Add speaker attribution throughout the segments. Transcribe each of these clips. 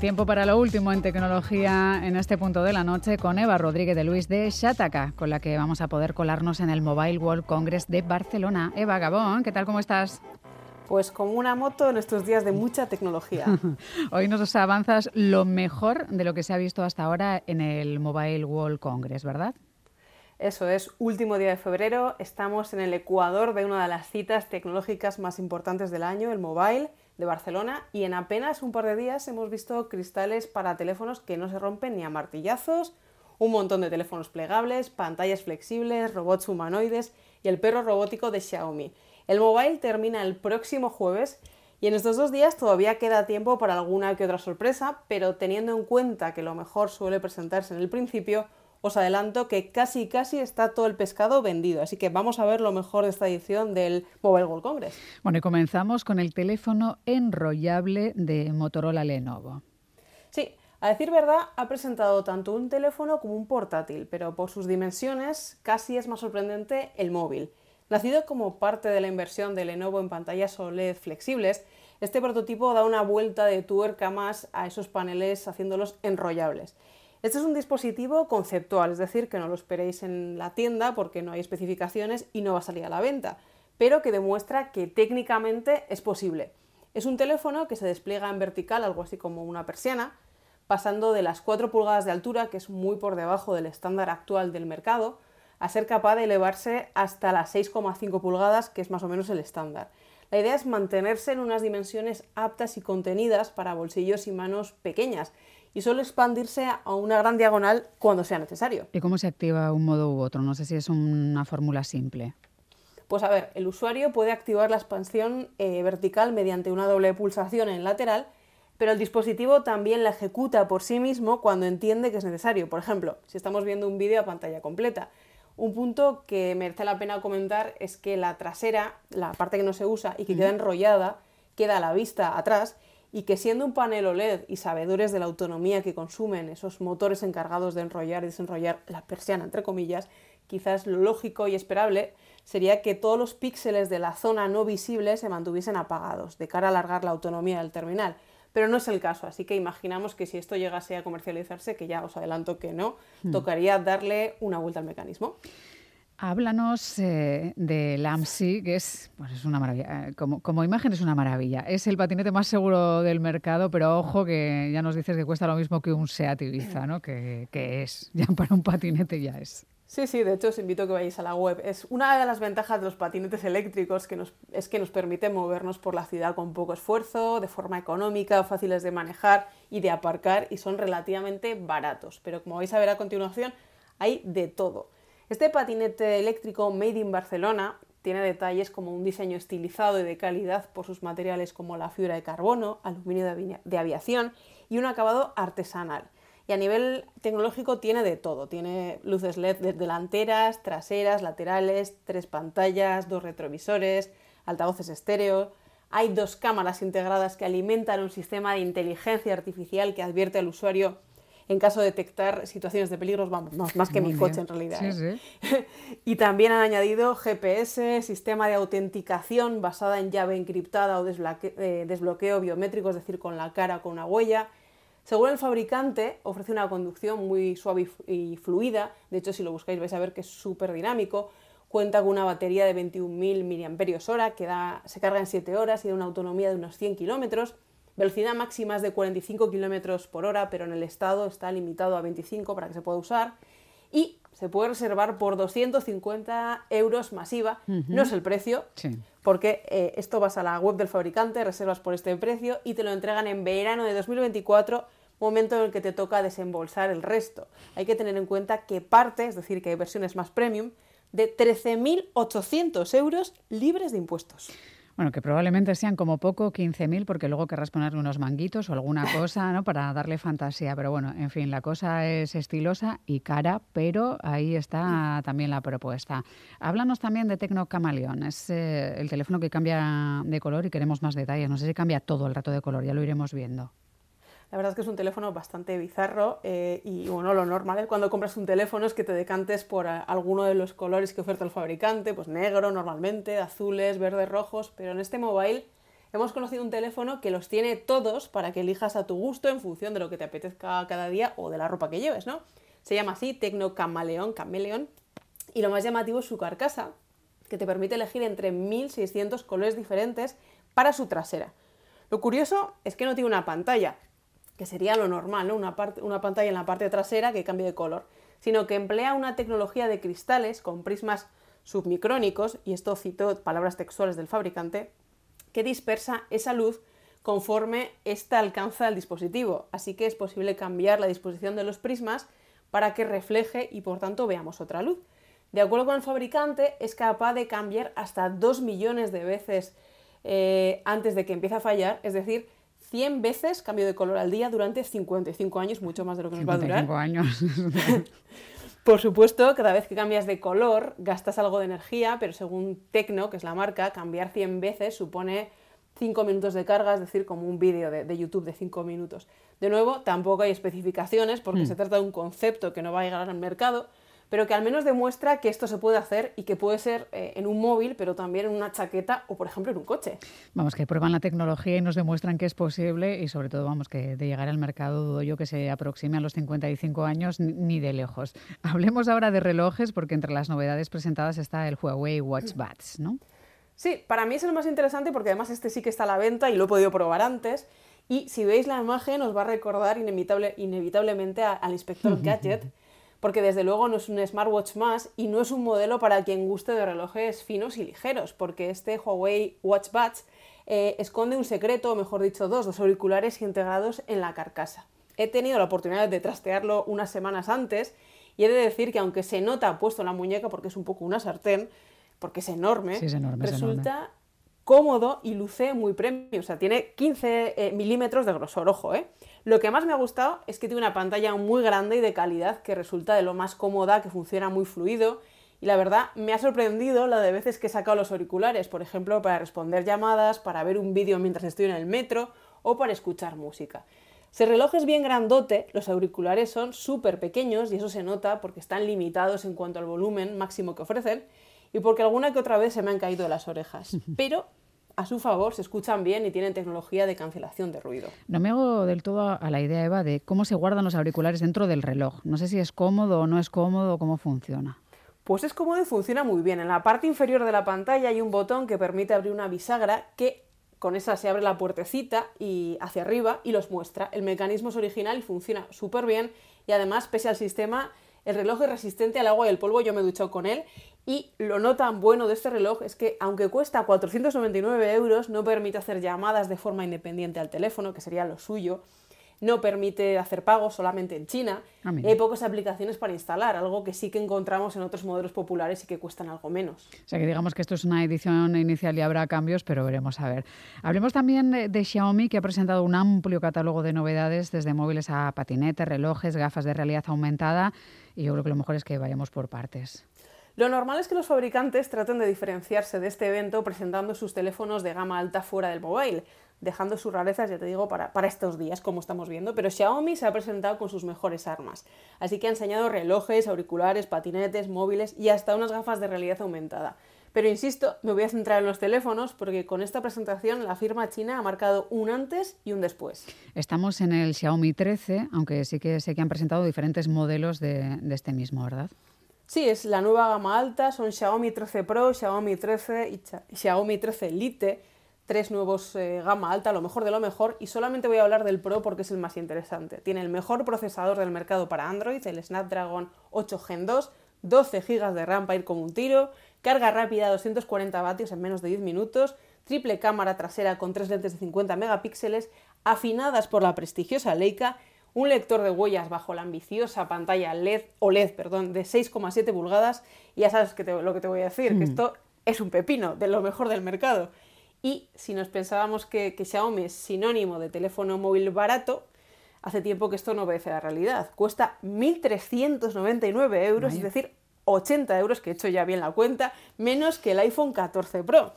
Speaker 1: Tiempo para lo último en tecnología en este punto de la noche con Eva Rodríguez de Luis de Shataka, con la que vamos a poder colarnos en el Mobile World Congress de Barcelona. Eva Gabón, ¿qué tal? ¿Cómo estás?
Speaker 2: Pues como una moto en estos días de mucha tecnología.
Speaker 1: Hoy nos avanzas lo mejor de lo que se ha visto hasta ahora en el Mobile World Congress, ¿verdad?
Speaker 2: Eso es, último día de febrero, estamos en el ecuador de una de las citas tecnológicas más importantes del año, el Mobile de Barcelona, y en apenas un par de días hemos visto cristales para teléfonos que no se rompen ni a martillazos, un montón de teléfonos plegables, pantallas flexibles, robots humanoides y el perro robótico de Xiaomi. El Mobile termina el próximo jueves y en estos dos días todavía queda tiempo para alguna que otra sorpresa, pero teniendo en cuenta que lo mejor suele presentarse en el principio, os adelanto que casi casi está todo el pescado vendido. Así que vamos a ver lo mejor de esta edición del Mobile World Congress.
Speaker 1: Bueno, y comenzamos con el teléfono enrollable de Motorola Lenovo.
Speaker 2: Sí, a decir verdad, ha presentado tanto un teléfono como un portátil, pero por sus dimensiones casi es más sorprendente el móvil. Nacido como parte de la inversión de Lenovo en pantallas OLED flexibles, este prototipo da una vuelta de tuerca más a esos paneles haciéndolos enrollables. Este es un dispositivo conceptual, es decir, que no lo esperéis en la tienda porque no hay especificaciones y no va a salir a la venta, pero que demuestra que técnicamente es posible. Es un teléfono que se despliega en vertical, algo así como una persiana, pasando de las 4 pulgadas de altura, que es muy por debajo del estándar actual del mercado, a ser capaz de elevarse hasta las 6,5 pulgadas, que es más o menos el estándar. La idea es mantenerse en unas dimensiones aptas y contenidas para bolsillos y manos pequeñas y solo expandirse a una gran diagonal cuando sea necesario.
Speaker 1: ¿Y cómo se activa un modo u otro? No sé si es una fórmula simple.
Speaker 2: Pues a ver, el usuario puede activar la expansión eh, vertical mediante una doble pulsación en lateral, pero el dispositivo también la ejecuta por sí mismo cuando entiende que es necesario. Por ejemplo, si estamos viendo un vídeo a pantalla completa. Un punto que merece la pena comentar es que la trasera, la parte que no se usa y que queda enrollada, queda a la vista atrás y que siendo un panel OLED y sabedores de la autonomía que consumen esos motores encargados de enrollar y desenrollar la persiana, entre comillas, quizás lo lógico y esperable sería que todos los píxeles de la zona no visible se mantuviesen apagados, de cara a alargar la autonomía del terminal. Pero no es el caso, así que imaginamos que si esto llegase a comercializarse, que ya os adelanto que no, hmm. tocaría darle una vuelta al mecanismo.
Speaker 1: Háblanos eh, del AMSI, que es, pues es una maravilla. Eh, como, como, imagen es una maravilla. Es el patinete más seguro del mercado, pero ojo que ya nos dices que cuesta lo mismo que un SEAT Ibiza, ¿no? Que, que es, ya para un patinete ya es.
Speaker 2: Sí, sí, de hecho os invito a que vayáis a la web. Es una de las ventajas de los patinetes eléctricos que nos, es que nos permite movernos por la ciudad con poco esfuerzo, de forma económica, fáciles de manejar y de aparcar y son relativamente baratos. Pero como vais a ver a continuación, hay de todo. Este patinete eléctrico Made in Barcelona tiene detalles como un diseño estilizado y de calidad por sus materiales como la fibra de carbono, aluminio de aviación y un acabado artesanal. Y a nivel tecnológico tiene de todo. Tiene luces LED delanteras, traseras, laterales, tres pantallas, dos retrovisores, altavoces estéreo. Hay dos cámaras integradas que alimentan un sistema de inteligencia artificial que advierte al usuario en caso de detectar situaciones de peligro, vamos, más, que mi coche en realidad. ¿eh? y también han añadido GPS, sistema de autenticación basada en llave encriptada o eh, desbloqueo, biométrico, es decir, con la cara o con una huella. Según el fabricante, ofrece una conducción muy suave y fluida. De hecho, si lo buscáis vais a ver que es súper dinámico. Cuenta con una batería de 21.000 mAh que da, se carga en 7 horas y da una autonomía de unos 100 kilómetros. Velocidad máxima es de 45 km por hora, pero en el estado está limitado a 25 para que se pueda usar. Y se puede reservar por 250 euros masiva. No es el precio, porque eh, esto vas a la web del fabricante, reservas por este precio y te lo entregan en verano de 2024 momento en el que te toca desembolsar el resto. Hay que tener en cuenta que parte, es decir, que hay versiones más premium, de 13.800 euros libres de impuestos.
Speaker 1: Bueno, que probablemente sean como poco 15.000 porque luego querrás ponerle unos manguitos o alguna cosa, ¿no? Para darle fantasía. Pero bueno, en fin, la cosa es estilosa y cara, pero ahí está también la propuesta. Háblanos también de Tecno Camaleón. Es eh, el teléfono que cambia de color y queremos más detalles. No sé si cambia todo el rato de color, ya lo iremos viendo.
Speaker 2: La verdad es que es un teléfono bastante bizarro eh, y bueno, lo normal cuando compras un teléfono es que te decantes por alguno de los colores que oferta el fabricante, pues negro normalmente, azules, verdes, rojos, pero en este mobile hemos conocido un teléfono que los tiene todos para que elijas a tu gusto en función de lo que te apetezca cada día o de la ropa que lleves, ¿no? Se llama así Tecno Camaleón, Cameleón, y lo más llamativo es su carcasa, que te permite elegir entre 1600 colores diferentes para su trasera. Lo curioso es que no tiene una pantalla, que sería lo normal, ¿no? una, una pantalla en la parte trasera que cambie de color, sino que emplea una tecnología de cristales con prismas submicrónicos, y esto cito palabras textuales del fabricante, que dispersa esa luz conforme ésta alcanza el dispositivo. Así que es posible cambiar la disposición de los prismas para que refleje y por tanto veamos otra luz. De acuerdo con el fabricante, es capaz de cambiar hasta 2 millones de veces eh, antes de que empiece a fallar, es decir, 100 veces cambio de color al día durante 55 años, mucho más de lo que nos va a durar.
Speaker 1: 55 años.
Speaker 2: Por supuesto, cada vez que cambias de color gastas algo de energía, pero según Tecno, que es la marca, cambiar 100 veces supone 5 minutos de carga, es decir, como un vídeo de, YouTube de 5 minutos. De nuevo, tampoco hay especificaciones porque hmm. se trata de un concepto que no va a llegar al mercado, pero que al menos demuestra que esto se puede hacer y que puede ser eh, en un móvil, pero también en una chaqueta o, por ejemplo, en un coche.
Speaker 1: Vamos, que prueban la tecnología y nos demuestran que es posible y, sobre todo, vamos, que de llegar al mercado dudo yo que se aproxime a los 55 años ni de lejos. Hablemos ahora de relojes, porque entre las novedades presentadas está el Huawei Watch Buds, ¿no?
Speaker 2: Sí, para mí es el más interesante porque además este sí que está a la venta y lo he podido probar antes. Y si veis la imagen os va a recordar inevitable, inevitablemente al inspector Gadget, porque desde luego no es un smartwatch más y no es un modelo para quien guste de relojes finos y ligeros, porque este Huawei Watch Buds eh, esconde un secreto, o mejor dicho dos, dos auriculares integrados en la carcasa. He tenido la oportunidad de trastearlo unas semanas antes y he de decir que aunque se nota puesto en la muñeca porque es un poco una sartén, porque es enorme, resulta cómodo y luce muy premium. O sea, tiene 15 eh, milímetros de grosor, ojo, ¿eh? Lo que más me ha gustado es que tiene una pantalla muy grande y de calidad que resulta de lo más cómoda, que funciona muy fluido. Y la verdad, me ha sorprendido la de veces que he sacado los auriculares, por ejemplo, para responder llamadas, para ver un vídeo mientras estoy en el metro o para escuchar música. Si el reloj es bien grandote, los auriculares son súper pequeños y eso se nota porque están limitados en cuanto al volumen máximo que ofrecen y porque alguna que otra vez se me han caído de las orejas. Pero a su favor se escuchan bien y tienen tecnología de cancelación de ruido.
Speaker 1: No me hago del todo a la idea, Eva, de cómo se guardan los auriculares dentro del reloj. No sé si es cómodo o no es cómodo o cómo funciona.
Speaker 2: Pues es cómodo y funciona muy bien. En la parte inferior de la pantalla hay un botón que permite abrir una bisagra que con esa se abre la puertecita y hacia arriba y los muestra. El mecanismo es original y funciona súper bien y además, pese al sistema, el reloj es resistente al agua y al polvo, yo me he duchado con él y lo no tan bueno de este reloj es que aunque cuesta 499 euros, no permite hacer llamadas de forma independiente al teléfono, que sería lo suyo, no permite hacer pagos solamente en China ah, y hay pocas aplicaciones para instalar, algo que sí que encontramos en otros modelos populares y que cuestan algo menos.
Speaker 1: O sea que digamos que esto es una edición inicial y habrá cambios, pero veremos a ver. Hablemos también de, Xiaomi, que ha presentado un amplio catálogo de novedades, desde móviles a patinetes, relojes, gafas de realidad aumentada, y yo creo que lo mejor es que vayamos por partes.
Speaker 2: Lo normal es que los fabricantes traten de diferenciarse de este evento presentando sus teléfonos de gama alta fuera del mobile, dejando sus rarezas, ya te digo, para, estos días, como estamos viendo, pero Xiaomi se ha presentado con sus mejores armas. Así que ha enseñado relojes, auriculares, patinetes, móviles y hasta unas gafas de realidad aumentada. Pero insisto, me voy a centrar en los teléfonos porque con esta presentación la firma china ha marcado un antes y un después.
Speaker 1: Estamos en el Xiaomi 13, aunque sí que sé que han presentado diferentes modelos de este mismo, ¿verdad?
Speaker 2: Sí, es la nueva gama alta, son Xiaomi 13 Pro, Xiaomi 13 y Xiaomi 13 Elite, tres nuevos eh, gama alta, lo mejor de lo mejor, y solamente voy a hablar del Pro porque es el más interesante. Tiene el mejor procesador del mercado para Android, el Snapdragon 8 Gen 2, 12 GB de RAM para ir como un tiro, carga rápida a 240 vatios en menos de 10 minutos, triple cámara trasera con tres lentes de 50 megapíxeles, afinadas por la prestigiosa Leica un lector de huellas bajo la ambiciosa pantalla LED, OLED perdón, de 6,7 pulgadas, y ya sabes que lo que te voy a decir, que hmm. esto es un pepino, de lo mejor del mercado. Y si nos pensábamos que, Xiaomi es sinónimo de teléfono móvil barato, hace tiempo que esto no obedece a la realidad. Cuesta 1.399 euros, es decir, 80 euros, que he hecho ya bien la cuenta, menos que el iPhone 14 Pro.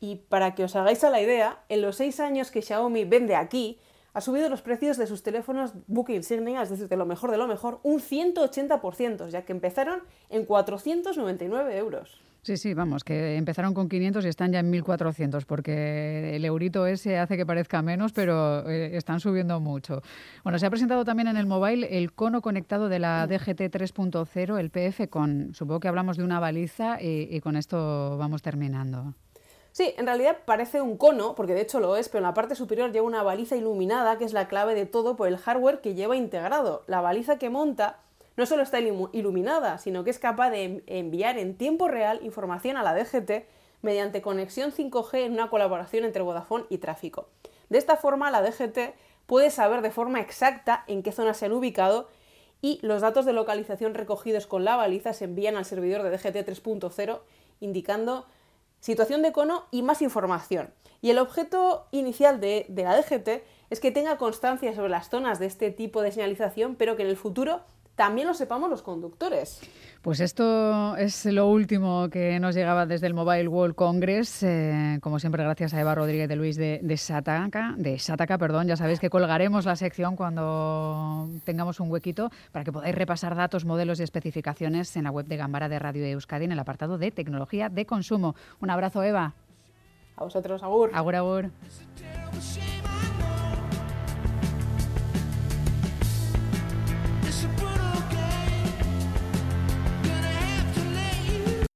Speaker 2: Y para que os hagáis a la idea, en los 6 años que Xiaomi vende aquí, ha subido los precios de sus teléfonos Book Insignia, es decir, de lo mejor de lo mejor, un 180%, ya que empezaron en 499 euros.
Speaker 1: Sí, sí, vamos, que empezaron con 500 y están ya en 1400, porque el eurito ese hace que parezca menos, pero eh, están subiendo mucho. Bueno, se ha presentado también en el mobile el cono conectado de la DGT 3.0, el PF con, supongo que hablamos de una baliza y, con esto vamos terminando.
Speaker 2: Sí, en realidad parece un cono, porque de hecho lo es, pero en la parte superior lleva una baliza iluminada, que es la clave de todo por el hardware que lleva integrado. La baliza que monta no solo está iluminada, sino que es capaz de enviar en tiempo real información a la DGT mediante conexión 5G en una colaboración entre Vodafone y tráfico. De esta forma, la DGT puede saber de forma exacta en qué zona se han ubicado y los datos de localización recogidos con la baliza se envían al servidor de DGT 3.0 indicando situación de cono y más información. Y el objeto inicial de, la DGT es que tenga constancia sobre las zonas de este tipo de señalización, pero que en el futuro también lo sepamos los conductores.
Speaker 1: Pues esto es lo último que nos llegaba desde el Mobile World Congress, eh, como siempre gracias a Eva Rodríguez de Luis de, de Sataka, de Sataka, perdón, ya sabéis que colgaremos la sección cuando tengamos un huequito para que podáis repasar datos, modelos y especificaciones en la web de Gambara de Radio Euskadi en el apartado de tecnología de consumo. Un abrazo, Eva.
Speaker 2: A vosotros, Agur.
Speaker 1: Agur, Agur.